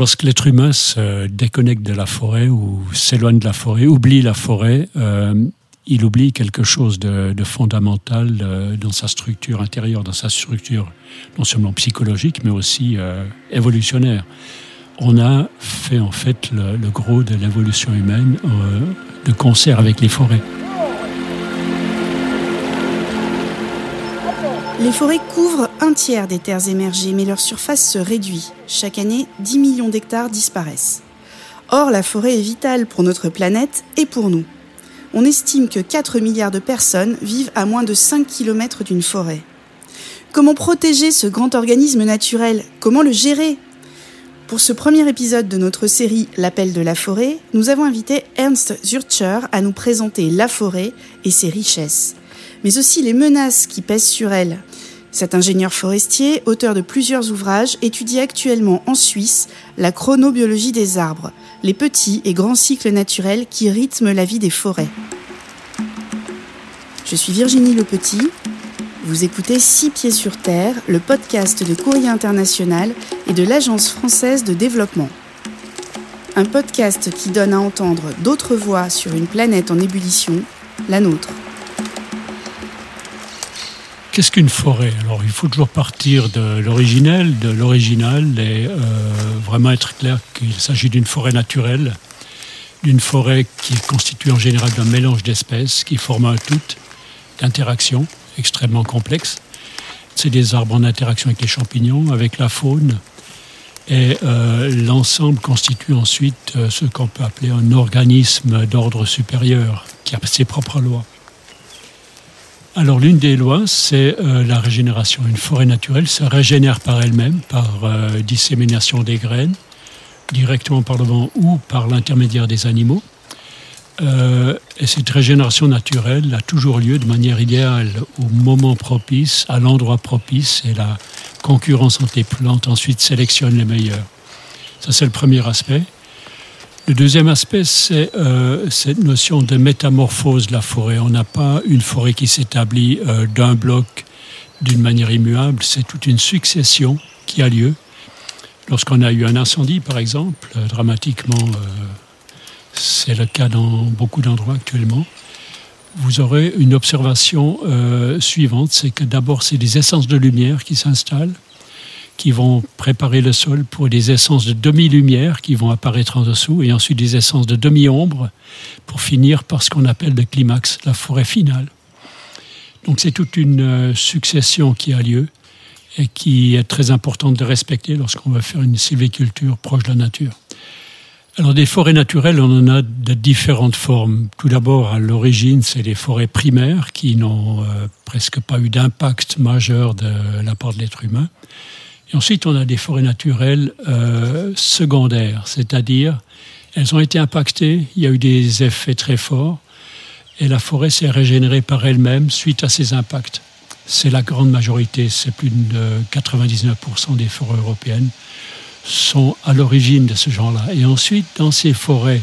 Lorsque l'être humain se déconnecte de la forêt ou s'éloigne de la forêt, oublie la forêt, euh, il oublie quelque chose de, fondamental euh, dans sa structure intérieure, dans sa structure non seulement psychologique, mais aussi euh, évolutionnaire. On a fait en fait le, le gros de l'évolution humaine de concert avec les forêts. Les forêts couvrent un tiers des terres émergées, mais leur surface se réduit. Chaque année, 10 millions d'hectares disparaissent. Or, la forêt est vitale pour notre planète et pour nous. On estime que 4 milliards de personnes vivent à moins de 5 km d'une forêt. Comment protéger ce grand organisme naturel? Comment le gérer? Pour ce premier épisode de notre série L'appel de la forêt, nous avons invité Ernst Zurcher à nous présenter la forêt et ses richesses mais aussi les menaces qui pèsent sur elle. Cet ingénieur forestier, auteur de plusieurs ouvrages, étudie actuellement en Suisse la chronobiologie des arbres, les petits et grands cycles naturels qui rythment la vie des forêts. Je suis Virginie Le Petit. Vous écoutez Six Pieds sur Terre, le podcast de Courrier International et de l'Agence française de développement. Un podcast qui donne à entendre d'autres voix sur une planète en ébullition, la nôtre. Qu'est-ce qu'une forêt? Alors, il faut toujours partir de l'originel, de l'original, et euh, vraiment être clair qu'il s'agit d'une forêt naturelle, d'une forêt qui est constituée en général d'un mélange d'espèces qui forment un tout d'interaction extrêmement complexe. C'est des arbres en interaction avec les champignons, avec la faune, et euh, l'ensemble constitue ensuite euh, ce qu'on peut appeler un organisme d'ordre supérieur qui a ses propres lois. Alors l'une des lois, c'est euh, la régénération. Une forêt naturelle se régénère par elle-même, par euh, dissémination des graines, directement par le vent ou par l'intermédiaire des animaux. Euh, et cette régénération naturelle a toujours lieu de manière idéale, au moment propice, à l'endroit propice, et la concurrence entre les plantes ensuite sélectionne les meilleurs. Ça, c'est le premier aspect. Le deuxième aspect, c'est euh, cette notion de métamorphose de la forêt. On n'a pas une forêt qui s'établit euh, d'un bloc d'une manière immuable, c'est toute une succession qui a lieu. Lorsqu'on a eu un incendie, par exemple, euh, dramatiquement, c'est le cas dans beaucoup d'endroits actuellement, vous aurez une observation suivante, c'est que d'abord, c'est des essences de lumière qui s'installent qui vont préparer le sol pour des essences de demi-lumière qui vont apparaître en dessous, et ensuite des essences de demi-ombre, pour finir par ce qu'on appelle le climax, la forêt finale. Donc c'est toute une euh, succession qui a lieu et qui est très importante de respecter lorsqu'on va faire une sylviculture proche de la nature. Alors des forêts naturelles, on en a de différentes formes. Tout d'abord, à l'origine, c'est les forêts primaires qui n'ont euh, presque pas eu d'impact majeur de la part de l'être humain ensuite, on a des forêts naturelles euh, secondaires, c'est-à-dire elles ont été impactées, il y a eu des effets très forts, et la forêt s'est régénérée par elle-même suite à ces impacts. C'est la grande majorité, c'est plus de 99% des forêts européennes sont à l'origine de ce genre-là. Et ensuite, dans ces forêts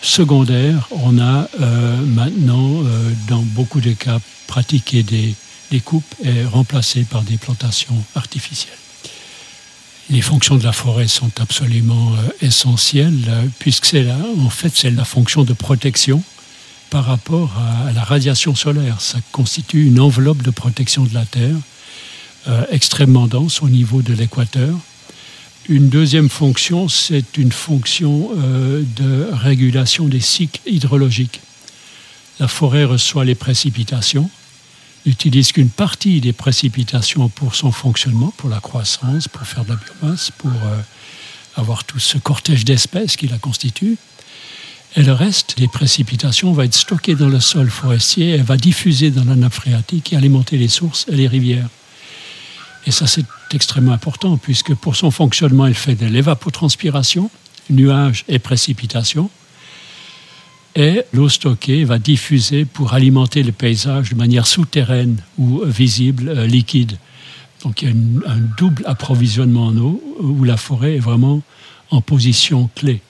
secondaires, on a euh, maintenant, euh, dans beaucoup de cas, pratiqué des, des coupes et remplacé par des plantations artificielles les fonctions de la forêt sont absolument euh, essentielles, euh, puisque c'est en fait, c'est la fonction de protection par rapport à, la radiation solaire. Ça constitue une enveloppe de protection de la Terre euh, extrêmement dense au niveau de l'équateur. Une deuxième fonction, c'est une fonction de régulation des cycles hydrologiques. La forêt reçoit les précipitations, n'utilise qu'une partie des précipitations pour son fonctionnement, pour la croissance, pour faire de la biomasse, pour euh, avoir tout ce cortège d'espèces qui la constitue. Et le reste des précipitations va être stocké dans le sol forestier et va diffuser dans la nappe phréatique et alimenter les sources et les rivières. Et ça, c'est extrêmement important, puisque pour son fonctionnement, elle fait de l'évapotranspiration, nuages et précipitations et l'eau stockée va diffuser pour alimenter le paysage de manière souterraine ou visible, euh, liquide. Donc il y a un double approvisionnement en eau où la forêt est vraiment en position clé.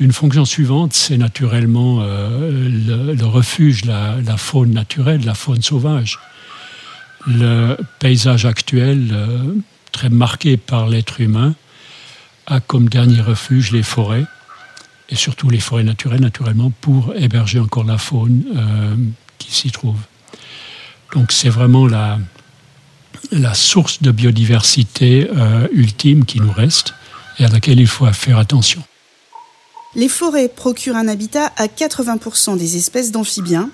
Une fonction suivante, c'est naturellement euh, le, refuge, la, faune naturelle, la faune sauvage. Le paysage actuel, euh, très marqué par l'être humain, a comme dernier refuge les forêts, et surtout les forêts naturelles, naturellement, pour héberger encore la faune euh, qui s'y trouve. Donc c'est vraiment la, la source de biodiversité euh, ultime qui nous reste et à laquelle il faut faire attention. Les forêts procurent un habitat à 80% des espèces d'amphibiens,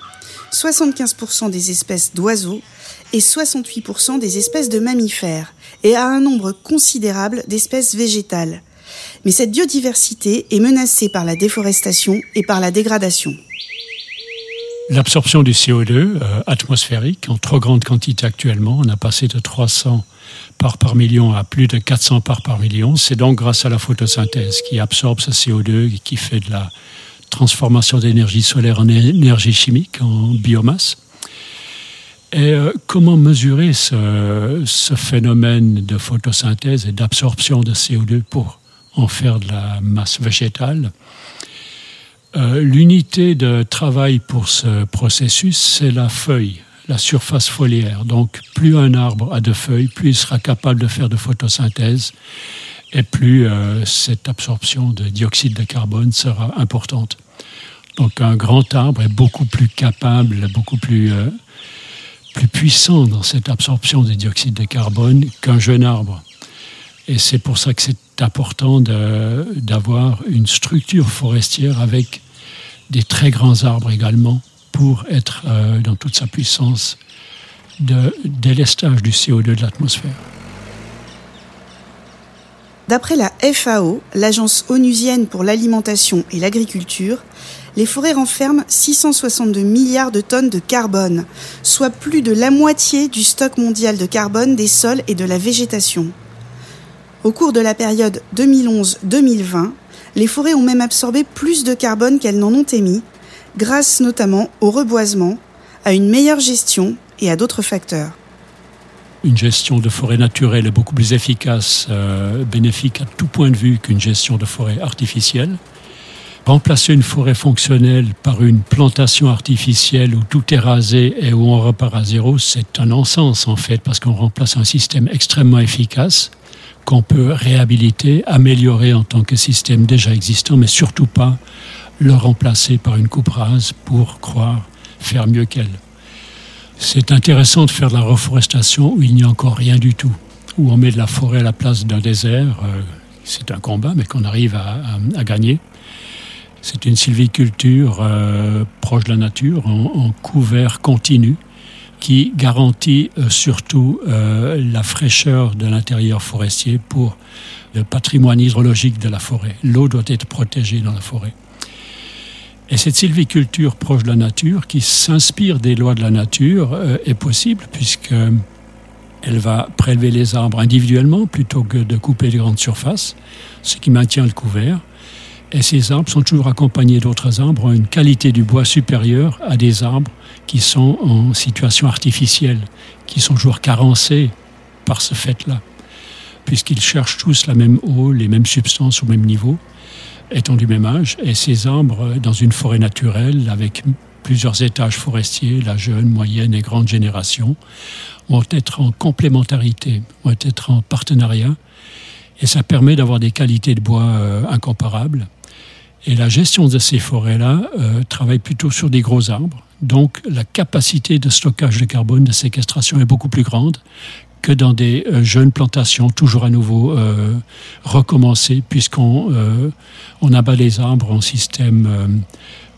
75% des espèces d'oiseaux et 68% des espèces de mammifères, et à un nombre considérable d'espèces végétales. Mais cette biodiversité est menacée par la déforestation et par la dégradation. L'absorption du CO2 euh, atmosphérique en trop grande quantité actuellement, on a passé de 300 parts par million à plus de 400 parts par million. C'est donc grâce à la photosynthèse qui absorbe ce CO2 et qui fait de la transformation d'énergie solaire en énergie chimique, en biomasse. Et euh, comment mesurer ce, ce, phénomène de photosynthèse et d'absorption de CO2 pour en faire de la masse végétale euh, l'unité de travail pour ce processus, c'est la feuille, la surface foliaire. Donc, plus un arbre a de feuilles, plus il sera capable de faire de photosynthèse et plus euh, cette absorption de dioxyde de carbone sera importante. Donc, un grand arbre est beaucoup plus capable, beaucoup plus, euh, plus puissant dans cette absorption de dioxyde de carbone qu'un jeune arbre. Et c'est pour ça que c'est important d'avoir une structure forestière avec des très grands arbres également pour être euh, dans toute sa puissance de délestage du CO2 de l'atmosphère. D'après la FAO, l'Agence onusienne pour l'alimentation et l'agriculture, les forêts renferment 662 milliards de tonnes de carbone, soit plus de la moitié du stock mondial de carbone des sols et de la végétation. Au cours de la période 2011-2020, les forêts ont même absorbé plus de carbone qu'elles n'en ont émis, grâce notamment au reboisement, à une meilleure gestion et à d'autres facteurs. Une gestion de forêt naturelle est beaucoup plus efficace, euh, bénéfique à tout point de vue qu'une gestion de forêt artificielle. Remplacer une forêt fonctionnelle par une plantation artificielle où tout est rasé et où on repart à zéro, c'est un non-sens en fait, parce qu'on remplace un système extrêmement efficace qu'on peut réhabiliter, améliorer en tant que système déjà existant, mais surtout pas le remplacer par une coupe rase pour croire faire mieux qu'elle. C'est intéressant de faire de la reforestation où il n'y a encore rien du tout, où on met de la forêt à la place d'un désert. Euh, c'est un combat, mais qu'on arrive à, gagner. C'est une sylviculture euh, proche de la nature, en couvert continu, qui garantit euh, surtout euh, la fraîcheur de l'intérieur forestier pour le patrimoine hydrologique de la forêt. L'eau doit être protégée dans la forêt. Et cette sylviculture proche de la nature, qui s'inspire des lois de la nature, euh, est possible puisque elle va prélever les arbres individuellement plutôt que de couper les grandes surfaces, ce qui maintient le couvert. Et ces arbres sont toujours accompagnés d'autres arbres, ont une qualité du bois supérieure à des arbres qui sont en situation artificielle, qui sont toujours carencés par ce fait-là, puisqu'ils cherchent tous la même eau, les mêmes substances au même niveau, étant du même âge. Et ces arbres, dans une forêt naturelle, avec plusieurs étages forestiers, la jeune, moyenne et grande génération, vont être en complémentarité, vont être en partenariat. Et ça permet d'avoir des qualités de bois euh, incomparables et la gestion de ces forêts-là euh, travaille plutôt sur des gros arbres. Donc la capacité de stockage de carbone, de séquestration est beaucoup plus grande que dans des euh, jeunes plantations, toujours à nouveau euh, recommencées, puisqu'on on abat les arbres en système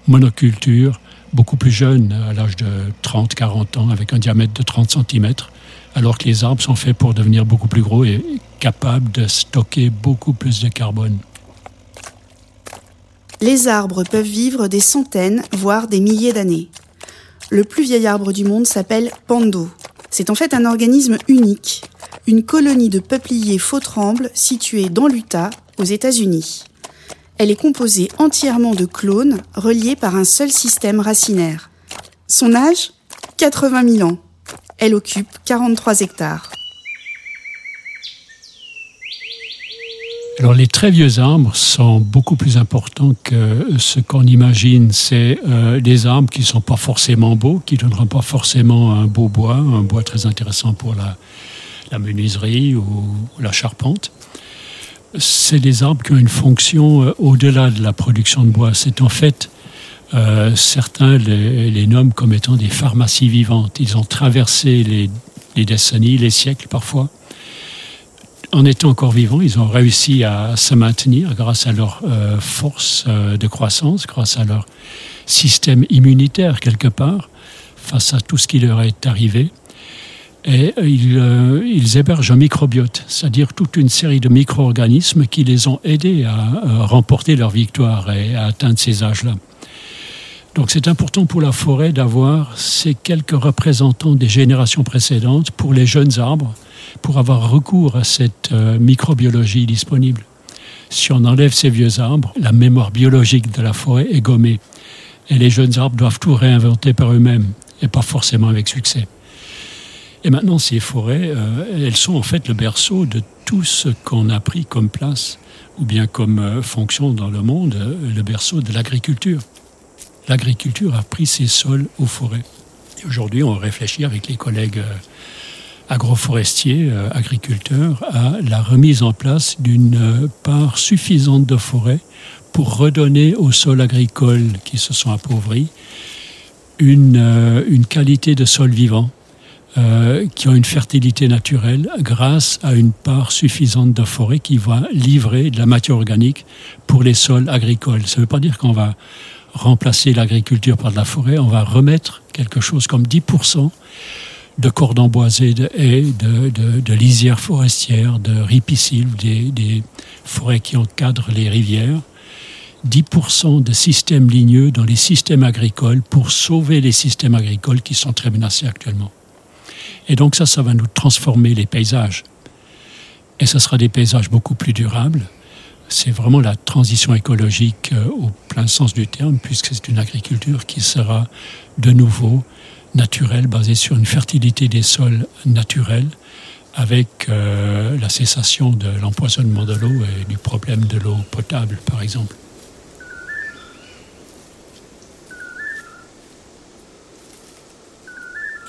monoculture, beaucoup plus jeunes, à l'âge de 30-40 ans, avec un diamètre de 30 cm, alors que les arbres sont faits pour devenir beaucoup plus gros et capables de stocker beaucoup plus de carbone les arbres peuvent vivre des centaines, voire des milliers d'années. Le plus vieil arbre du monde s'appelle Pando. C'est en fait un organisme unique, une colonie de peupliers faux trembles située dans l'Utah, aux États-Unis. Elle est composée entièrement de clones reliés par un seul système racinaire. Son âge? 80 000 ans. Elle occupe 43 hectares. Alors les très vieux arbres sont beaucoup plus importants que ce qu'on imagine. C'est euh, des arbres qui ne sont pas forcément beaux, qui ne donneront pas forcément un beau bois, un bois très intéressant pour la, menuiserie ou, la charpente. c'est des arbres qui ont une fonction euh, au-delà de la production de bois. C'est en fait, euh, certains les, nomment comme étant des pharmacies vivantes. Ils ont traversé les décennies, les siècles parfois. En étant encore vivants, ils ont réussi à se maintenir grâce à leur euh, force euh, de croissance, grâce à leur système immunitaire quelque part, face à tout ce qui leur est arrivé et ils, euh, ils, hébergent un microbiote, c'est-à-dire toute une série de micro-organismes qui les ont aidés à remporter leur victoire et à atteindre ces âges-là. Donc c'est important pour la forêt d'avoir ces quelques représentants des générations précédentes pour les jeunes arbres, pour avoir recours à cette euh, microbiologie disponible. Si on enlève ces vieux arbres, la mémoire biologique de la forêt est gommée. Et les jeunes arbres doivent tout réinventer par eux-mêmes, et pas forcément avec succès. Et maintenant, ces forêts, euh, elles sont en fait le berceau de tout ce qu'on a pris comme place ou bien comme euh, fonction dans le monde, le berceau de l'agriculture. L'agriculture a pris ses sols aux forêts. Et aujourd'hui, on réfléchit avec les collègues agroforestiers, euh, agriculteurs, à la remise en place d'une euh, part suffisante de forêts pour redonner aux sols agricoles qui se sont appauvris une, euh, une qualité de sol vivant euh, qui ont une fertilité naturelle grâce à une part suffisante de forêt qui va livrer de la matière organique pour les sols agricoles. Ça ne veut pas dire qu'on va remplacer l'agriculture par de la forêt, on va remettre quelque chose comme 10% de cordons boisés, de haies, de, lisières forestières, de ripisylves, des, des forêts qui encadrent les rivières, 10% de systèmes ligneux dans les systèmes agricoles pour sauver les systèmes agricoles qui sont très menacés actuellement. Et donc ça, ça va nous transformer les paysages. Et ce sera des paysages beaucoup plus durables. C'est vraiment la transition écologique euh, au plein sens du terme, puisque c'est une agriculture qui sera de nouveau naturelle, basée sur une fertilité des sols naturels, avec euh, la cessation de l'empoisonnement de l'eau et du problème de l'eau potable, par exemple.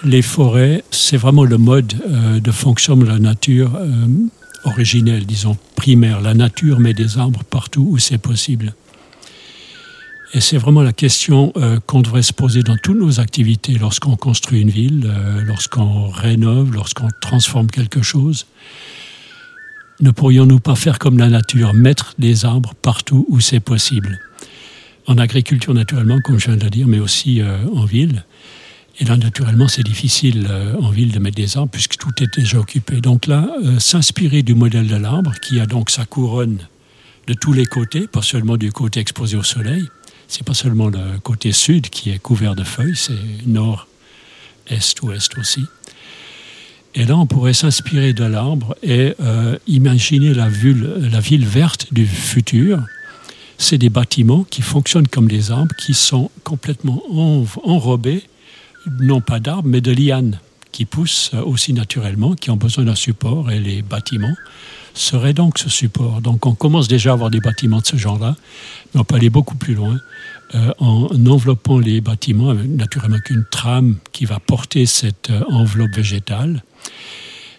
les forêts, c'est vraiment le mode euh, de fonction de la nature euh, originelle, disons primaire. La nature met des arbres partout où c'est possible. Et c'est vraiment la question euh, qu'on devrait se poser dans toutes nos activités lorsqu'on construit une ville, euh, lorsqu'on rénove, lorsqu'on transforme quelque chose. Ne pourrions-nous pas faire comme la nature, mettre des arbres partout où c'est possible? En agriculture, naturellement, comme je viens de le dire, mais aussi euh, en ville. Et là, naturellement, c'est difficile en ville de mettre des arbres puisque tout est déjà occupé. Donc là, s'inspirer du modèle de l'arbre, qui a donc sa couronne de tous les côtés, pas seulement du côté exposé au soleil, c'est pas seulement le côté sud qui est couvert de feuilles, c'est nord, est, ouest aussi. Et là, on pourrait s'inspirer de l'arbre et euh, imaginer la ville, la ville verte du futur. C'est des bâtiments qui fonctionnent comme des arbres, qui sont complètement enrobés non pas d'arbres, mais de lianes qui poussent aussi naturellement, qui ont besoin d'un support, et les bâtiments seraient donc ce support. Donc on commence déjà à avoir des bâtiments de ce genre-là, mais on peut aller beaucoup plus loin euh, en enveloppant les bâtiments, naturellement qu'une trame qui va porter cette euh, enveloppe végétale.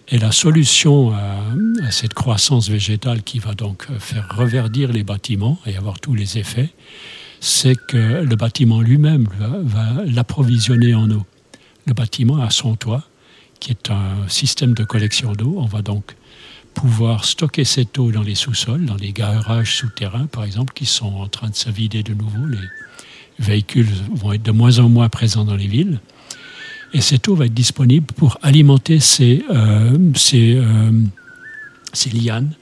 Et la solution à, cette croissance végétale qui va donc faire reverdir les bâtiments et avoir tous les effets, c'est que le bâtiment lui-même va l'approvisionner en eau. Le bâtiment a son toit, qui est un système de collection d'eau. On va donc pouvoir stocker cette eau dans les sous-sols, dans les garages souterrains, par exemple, qui sont en train de se vider de nouveau. Les véhicules vont être de moins en moins présents dans les villes. Et cette eau va être disponible pour alimenter ces, euh, euh, ces lianes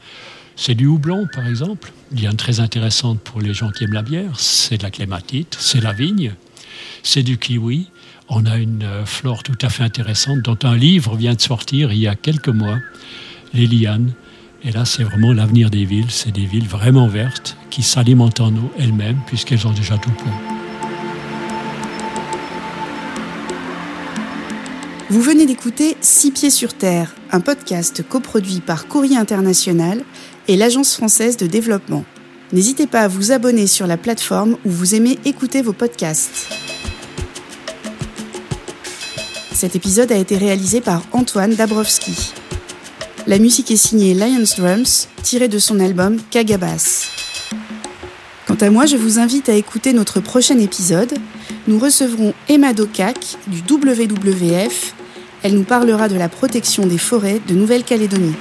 c'est du houblon, par exemple, liane très intéressante pour les gens qui aiment la bière. C'est de la clématite, c'est la vigne, c'est du kiwi. On a une euh, flore tout à fait intéressante dont un livre vient de sortir il y a quelques mois, les lianes. Et là, c'est vraiment l'avenir des villes. C'est des villes vraiment vertes qui s'alimentent en eau elles-mêmes puisqu'elles ont déjà tout pour. Vous venez d'écouter Six pieds sur terre, un podcast coproduit par Courrier International et l'Agence française de développement. N'hésitez pas à vous abonner sur la plateforme où vous aimez écouter vos podcasts. Cet épisode a été réalisé par Antoine Dabrowski. La musique est signée Lions Drums, tirée de son album Kagabas. Quant à moi, je vous invite à écouter notre prochain épisode. Nous recevrons Emma Dokak du WWF. Elle nous parlera de la protection des forêts de Nouvelle-Calédonie.